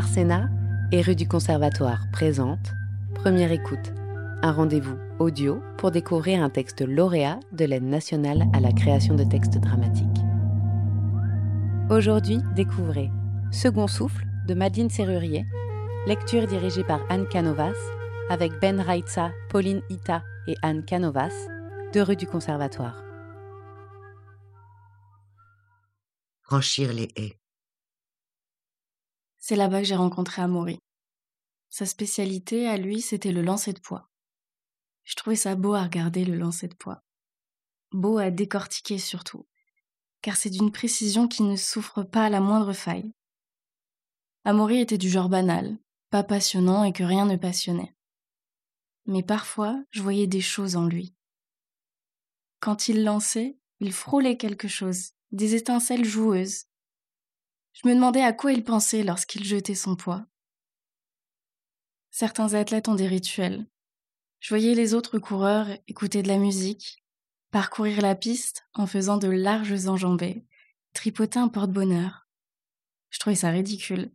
Arsena et rue du Conservatoire présente Première écoute, un rendez-vous audio pour découvrir un texte lauréat de l'aide nationale à la création de textes dramatiques. Aujourd'hui, découvrez Second souffle de Madeleine Serrurier, lecture dirigée par Anne Canovas avec Ben Raitsa, Pauline Ita et Anne Canovas de rue du Conservatoire. Franchir les haies. C'est là-bas que j'ai rencontré Amaury. Sa spécialité, à lui, c'était le lancer de poids. Je trouvais ça beau à regarder, le lancer de poids. Beau à décortiquer surtout, car c'est d'une précision qui ne souffre pas à la moindre faille. Amaury était du genre banal, pas passionnant et que rien ne passionnait. Mais parfois, je voyais des choses en lui. Quand il lançait, il frôlait quelque chose, des étincelles joueuses, je me demandais à quoi il pensait lorsqu'il jetait son poids. Certains athlètes ont des rituels. Je voyais les autres coureurs écouter de la musique, parcourir la piste en faisant de larges enjambées, tripoter un porte-bonheur. Je trouvais ça ridicule.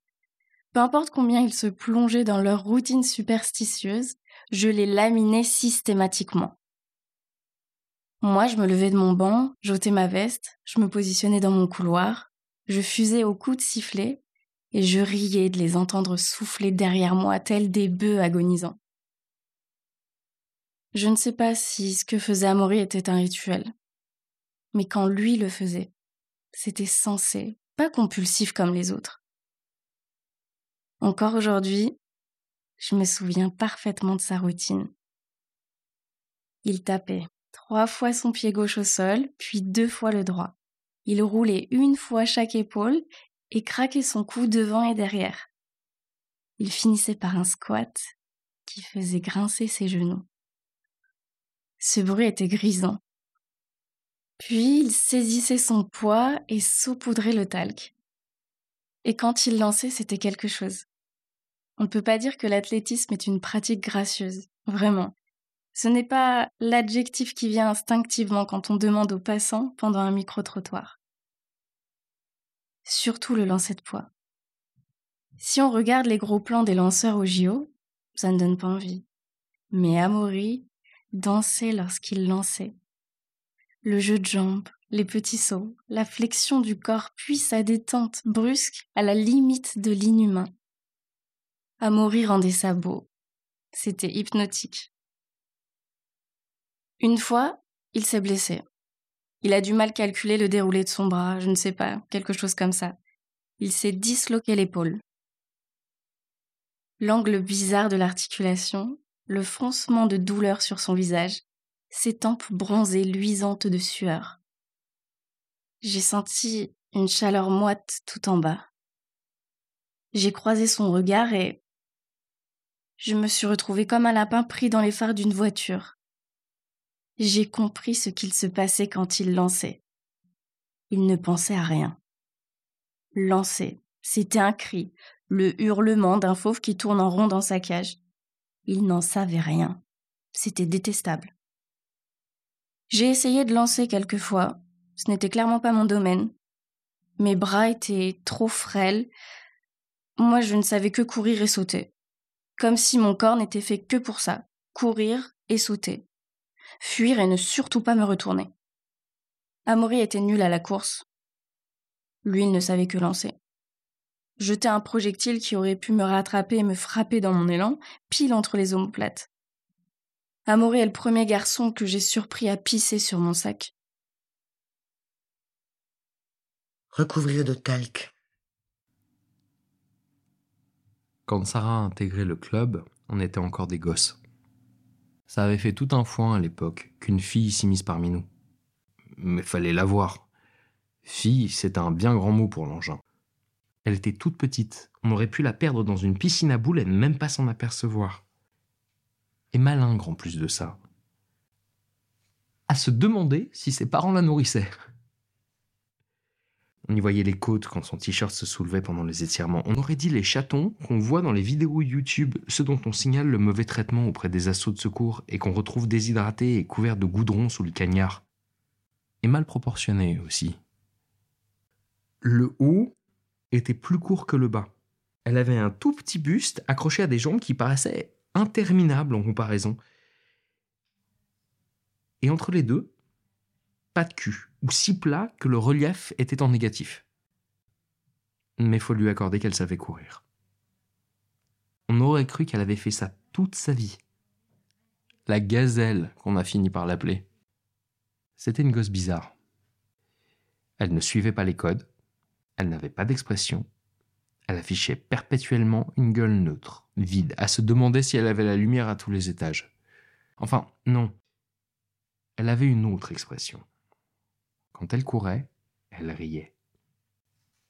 Peu importe combien ils se plongeaient dans leur routine superstitieuse, je les laminais systématiquement. Moi, je me levais de mon banc, j'ôtais ma veste, je me positionnais dans mon couloir, je fusais au coup de sifflet, et je riais de les entendre souffler derrière moi tels des bœufs agonisants. Je ne sais pas si ce que faisait Amaury était un rituel, mais quand lui le faisait, c'était sensé, pas compulsif comme les autres. Encore aujourd'hui, je me souviens parfaitement de sa routine. Il tapait trois fois son pied gauche au sol, puis deux fois le droit. Il roulait une fois chaque épaule et craquait son cou devant et derrière. Il finissait par un squat qui faisait grincer ses genoux. Ce bruit était grisant. Puis il saisissait son poids et saupoudrait le talc. Et quand il lançait, c'était quelque chose. On ne peut pas dire que l'athlétisme est une pratique gracieuse, vraiment. Ce n'est pas l'adjectif qui vient instinctivement quand on demande aux passants pendant un micro-trottoir. Surtout le lancer de poids. Si on regarde les gros plans des lanceurs au JO, ça ne donne pas envie. Mais Amaury dansait lorsqu'il lançait. Le jeu de jambes, les petits sauts, la flexion du corps puis sa détente brusque à la limite de l'inhumain. Amaury rendait ça beau. C'était hypnotique. Une fois, il s'est blessé. Il a du mal calculer le déroulé de son bras, je ne sais pas, quelque chose comme ça. Il s'est disloqué l'épaule. L'angle bizarre de l'articulation, le froncement de douleur sur son visage, ses tempes bronzées luisantes de sueur. J'ai senti une chaleur moite tout en bas. J'ai croisé son regard et je me suis retrouvée comme un lapin pris dans les phares d'une voiture j'ai compris ce qu'il se passait quand il lançait. Il ne pensait à rien. Lancer, c'était un cri, le hurlement d'un fauve qui tourne en rond dans sa cage. Il n'en savait rien. C'était détestable. J'ai essayé de lancer quelquefois. Ce n'était clairement pas mon domaine. Mes bras étaient trop frêles. Moi, je ne savais que courir et sauter. Comme si mon corps n'était fait que pour ça. Courir et sauter fuir et ne surtout pas me retourner. Amaury était nul à la course. Lui, il ne savait que lancer. Jeter un projectile qui aurait pu me rattraper et me frapper dans mon élan, pile entre les omoplates. Amaury est le premier garçon que j'ai surpris à pisser sur mon sac. Recouvrir de talc. Quand Sarah a intégré le club, on était encore des gosses. Ça avait fait tout un foin à l'époque qu'une fille s'y mise parmi nous. Mais fallait la voir. Fille, c'est un bien grand mot pour l'engin. Elle était toute petite, on aurait pu la perdre dans une piscine à boules et ne même pas s'en apercevoir. Et malingre en plus de ça. À se demander si ses parents la nourrissaient. On y voyait les côtes quand son t-shirt se soulevait pendant les étirements. On aurait dit les chatons qu'on voit dans les vidéos YouTube, ceux dont on signale le mauvais traitement auprès des assauts de secours et qu'on retrouve déshydratés et couverts de goudron sous le cagnard. Et mal proportionnés aussi. Le haut était plus court que le bas. Elle avait un tout petit buste accroché à des jambes qui paraissaient interminables en comparaison. Et entre les deux, pas de cul, ou si plat que le relief était en négatif. Mais faut lui accorder qu'elle savait courir. On aurait cru qu'elle avait fait ça toute sa vie. La gazelle qu'on a fini par l'appeler. C'était une gosse bizarre. Elle ne suivait pas les codes, elle n'avait pas d'expression, elle affichait perpétuellement une gueule neutre, vide, à se demander si elle avait la lumière à tous les étages. Enfin, non. Elle avait une autre expression. Quand elle courait, elle riait.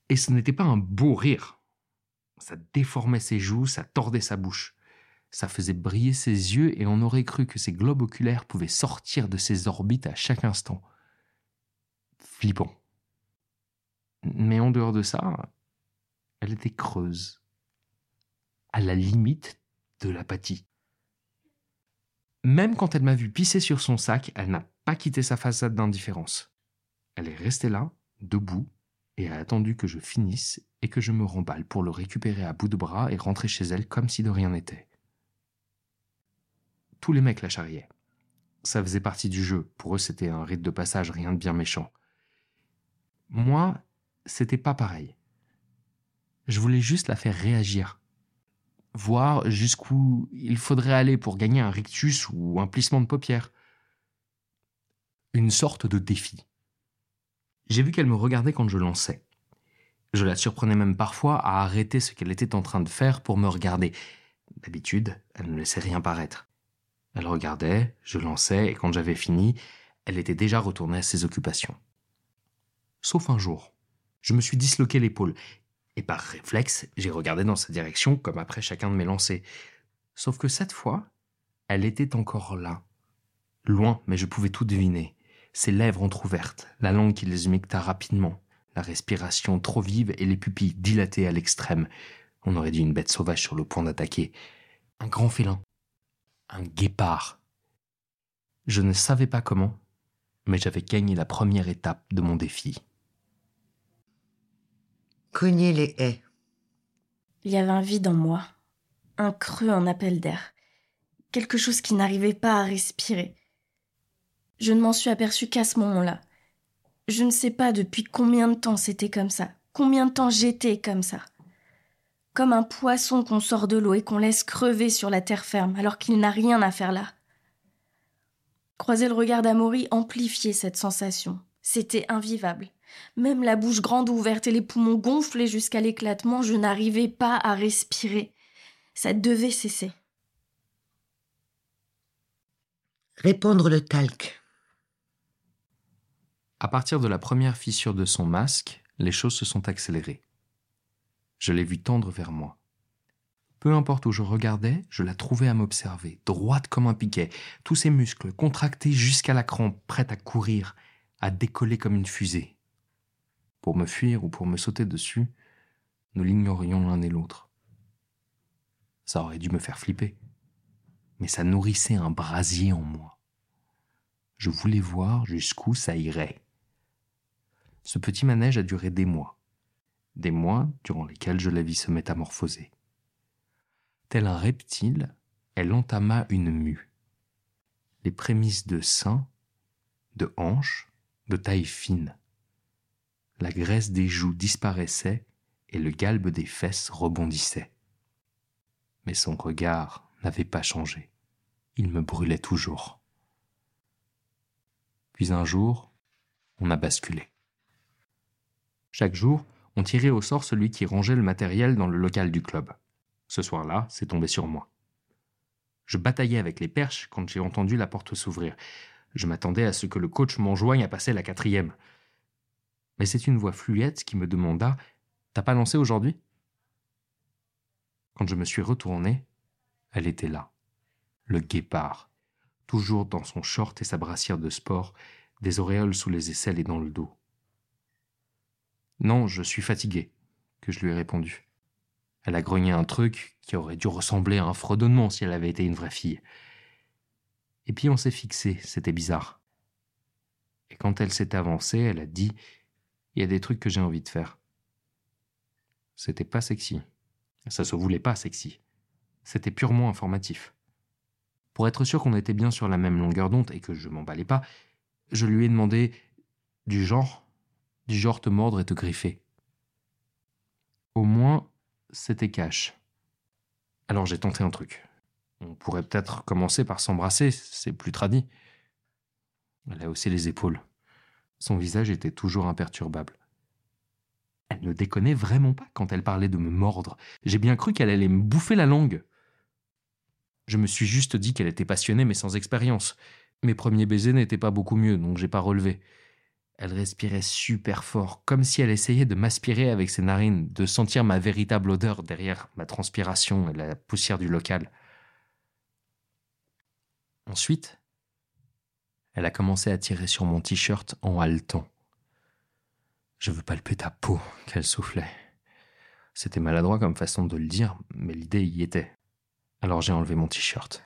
Et ce n'était pas un beau rire. Ça déformait ses joues, ça tordait sa bouche. Ça faisait briller ses yeux et on aurait cru que ses globes oculaires pouvaient sortir de ses orbites à chaque instant. Flippant. Mais en dehors de ça, elle était creuse, à la limite de l'apathie. Même quand elle m'a vu pisser sur son sac, elle n'a pas quitté sa façade d'indifférence. Elle est restée là, debout, et a attendu que je finisse et que je me remballe pour le récupérer à bout de bras et rentrer chez elle comme si de rien n'était. Tous les mecs la charriaient. Ça faisait partie du jeu, pour eux c'était un rite de passage, rien de bien méchant. Moi, c'était pas pareil. Je voulais juste la faire réagir. Voir jusqu'où il faudrait aller pour gagner un rictus ou un plissement de paupières. Une sorte de défi. J'ai vu qu'elle me regardait quand je lançais. Je la surprenais même parfois à arrêter ce qu'elle était en train de faire pour me regarder. D'habitude, elle ne laissait rien paraître. Elle regardait, je lançais, et quand j'avais fini, elle était déjà retournée à ses occupations. Sauf un jour. Je me suis disloqué l'épaule, et par réflexe, j'ai regardé dans sa direction comme après chacun de mes lancers. Sauf que cette fois, elle était encore là. Loin, mais je pouvais tout deviner ses lèvres entr'ouvertes, la langue qui les humecta rapidement, la respiration trop vive et les pupilles dilatées à l'extrême. On aurait dit une bête sauvage sur le point d'attaquer. Un grand félin. Un guépard. Je ne savais pas comment, mais j'avais gagné la première étape de mon défi. Cogner les haies. Il y avait un vide en moi, un creux en appel d'air, quelque chose qui n'arrivait pas à respirer. Je ne m'en suis aperçue qu'à ce moment-là. Je ne sais pas depuis combien de temps c'était comme ça, combien de temps j'étais comme ça. Comme un poisson qu'on sort de l'eau et qu'on laisse crever sur la terre ferme alors qu'il n'a rien à faire là. Croiser le regard d'Amaury amplifiait cette sensation. C'était invivable. Même la bouche grande ouverte et les poumons gonflés jusqu'à l'éclatement, je n'arrivais pas à respirer. Ça devait cesser. Répandre le talc. À partir de la première fissure de son masque, les choses se sont accélérées. Je l'ai vue tendre vers moi. Peu importe où je regardais, je la trouvais à m'observer, droite comme un piquet, tous ses muscles contractés jusqu'à la crampe, prête à courir, à décoller comme une fusée. Pour me fuir ou pour me sauter dessus, nous l'ignorions l'un et l'autre. Ça aurait dû me faire flipper, mais ça nourrissait un brasier en moi. Je voulais voir jusqu'où ça irait. Ce petit manège a duré des mois. Des mois durant lesquels je la vis se métamorphoser. Tel un reptile, elle entama une mue. Les prémices de sein, de hanches, de taille fine. La graisse des joues disparaissait et le galbe des fesses rebondissait. Mais son regard n'avait pas changé. Il me brûlait toujours. Puis un jour, on a basculé. Chaque jour, on tirait au sort celui qui rangeait le matériel dans le local du club. Ce soir-là, c'est tombé sur moi. Je bataillais avec les perches quand j'ai entendu la porte s'ouvrir. Je m'attendais à ce que le coach m'enjoigne à passer la quatrième. Mais c'est une voix fluette qui me demanda T'as pas lancé aujourd'hui? Quand je me suis retourné, elle était là, le guépard, toujours dans son short et sa brassière de sport, des auréoles sous les aisselles et dans le dos. Non, je suis fatigué, que je lui ai répondu. Elle a grogné un truc qui aurait dû ressembler à un fredonnement si elle avait été une vraie fille. Et puis on s'est fixé, c'était bizarre. Et quand elle s'est avancée, elle a dit Il y a des trucs que j'ai envie de faire. C'était pas sexy. Ça se voulait pas sexy. C'était purement informatif. Pour être sûr qu'on était bien sur la même longueur d'onde et que je m'emballais pas, je lui ai demandé du genre, du genre te mordre et te griffer. Au moins, c'était cash. Alors j'ai tenté un truc. On pourrait peut-être commencer par s'embrasser, c'est plus tradit. Elle a haussé les épaules. Son visage était toujours imperturbable. Elle ne déconnait vraiment pas quand elle parlait de me mordre. J'ai bien cru qu'elle allait me bouffer la langue. Je me suis juste dit qu'elle était passionnée mais sans expérience. Mes premiers baisers n'étaient pas beaucoup mieux, donc j'ai pas relevé. Elle respirait super fort, comme si elle essayait de m'aspirer avec ses narines, de sentir ma véritable odeur derrière ma transpiration et la poussière du local. Ensuite, elle a commencé à tirer sur mon t-shirt en haletant. Je veux palper ta peau, qu'elle soufflait. C'était maladroit comme façon de le dire, mais l'idée y était. Alors j'ai enlevé mon t-shirt.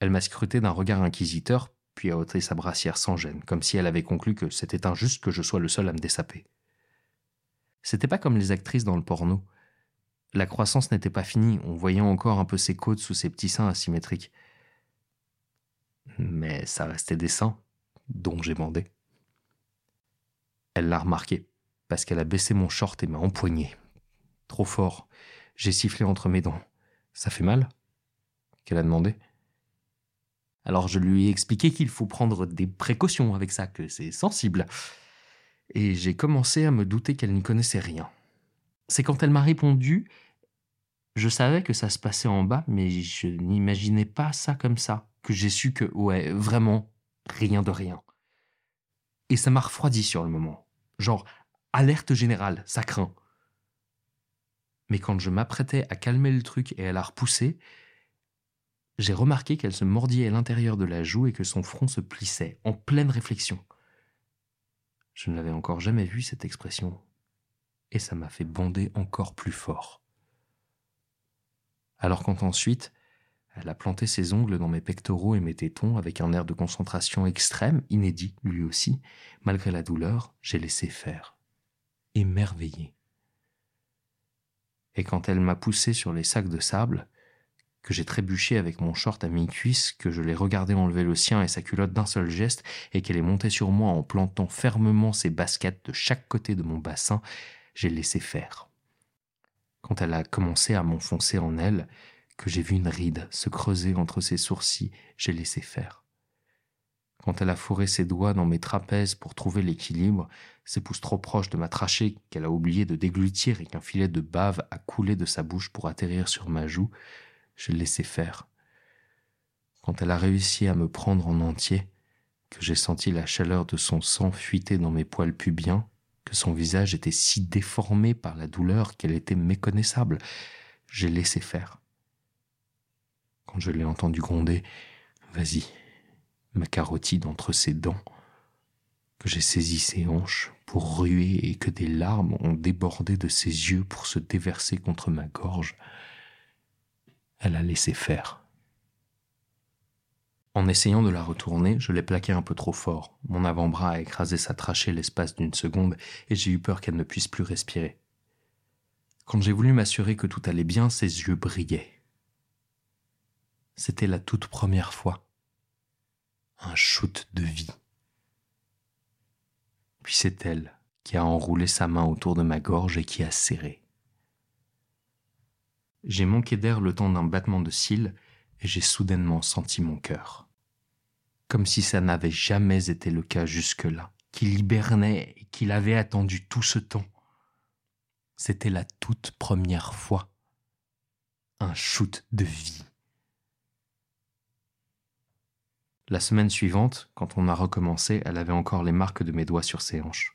Elle m'a scruté d'un regard inquisiteur, puis a ôté sa brassière sans gêne, comme si elle avait conclu que c'était injuste que je sois le seul à me dessaper. C'était pas comme les actrices dans le porno. La croissance n'était pas finie, on voyait encore un peu ses côtes sous ses petits seins asymétriques. Mais ça restait des seins, dont j'ai bandé. Elle l'a remarqué, parce qu'elle a baissé mon short et m'a empoigné. Trop fort. J'ai sifflé entre mes dents. Ça fait mal? Qu'elle a demandé. Alors je lui ai expliqué qu'il faut prendre des précautions avec ça, que c'est sensible. Et j'ai commencé à me douter qu'elle n'y connaissait rien. C'est quand elle m'a répondu, je savais que ça se passait en bas, mais je n'imaginais pas ça comme ça, que j'ai su que, ouais, vraiment, rien de rien. Et ça m'a refroidi sur le moment. Genre, alerte générale, ça craint. Mais quand je m'apprêtais à calmer le truc et à la repousser, j'ai remarqué qu'elle se mordillait l'intérieur de la joue et que son front se plissait, en pleine réflexion. Je ne l'avais encore jamais vue, cette expression, et ça m'a fait bonder encore plus fort. Alors quand ensuite, elle a planté ses ongles dans mes pectoraux et mes tétons avec un air de concentration extrême, inédit lui aussi, malgré la douleur, j'ai laissé faire. Émerveillé. Et quand elle m'a poussé sur les sacs de sable, que j'ai trébuché avec mon short à mi-cuisse, que je l'ai regardé enlever le sien et sa culotte d'un seul geste, et qu'elle est montée sur moi en plantant fermement ses baskets de chaque côté de mon bassin, j'ai laissé faire. Quand elle a commencé à m'enfoncer en elle, que j'ai vu une ride se creuser entre ses sourcils, j'ai laissé faire. Quand elle a fourré ses doigts dans mes trapèzes pour trouver l'équilibre, ses pouces trop proches de ma trachée qu'elle a oublié de déglutir et qu'un filet de bave a coulé de sa bouche pour atterrir sur ma joue, je laissais faire. Quand elle a réussi à me prendre en entier, que j'ai senti la chaleur de son sang fuiter dans mes poils pubiens, que son visage était si déformé par la douleur qu'elle était méconnaissable, j'ai laissé faire. Quand je l'ai entendu gronder Vas-y, ma carotide entre ses dents, que j'ai saisi ses hanches pour ruer et que des larmes ont débordé de ses yeux pour se déverser contre ma gorge, elle a laissé faire. En essayant de la retourner, je l'ai plaqué un peu trop fort. Mon avant-bras a écrasé sa trachée l'espace d'une seconde et j'ai eu peur qu'elle ne puisse plus respirer. Quand j'ai voulu m'assurer que tout allait bien, ses yeux brillaient. C'était la toute première fois. Un shoot de vie. Puis c'est elle qui a enroulé sa main autour de ma gorge et qui a serré. J'ai manqué d'air le temps d'un battement de cils et j'ai soudainement senti mon cœur. Comme si ça n'avait jamais été le cas jusque-là, qu'il hibernait et qu'il avait attendu tout ce temps. C'était la toute première fois. Un shoot de vie. La semaine suivante, quand on a recommencé, elle avait encore les marques de mes doigts sur ses hanches.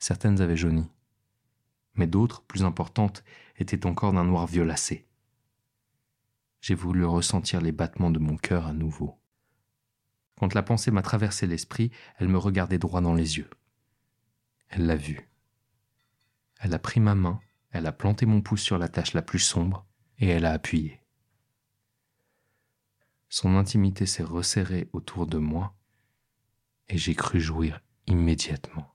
Certaines avaient jauni mais d'autres, plus importantes, étaient encore d'un noir violacé. J'ai voulu ressentir les battements de mon cœur à nouveau. Quand la pensée m'a traversé l'esprit, elle me regardait droit dans les yeux. Elle l'a vu. Elle a pris ma main, elle a planté mon pouce sur la tache la plus sombre, et elle a appuyé. Son intimité s'est resserrée autour de moi, et j'ai cru jouir immédiatement.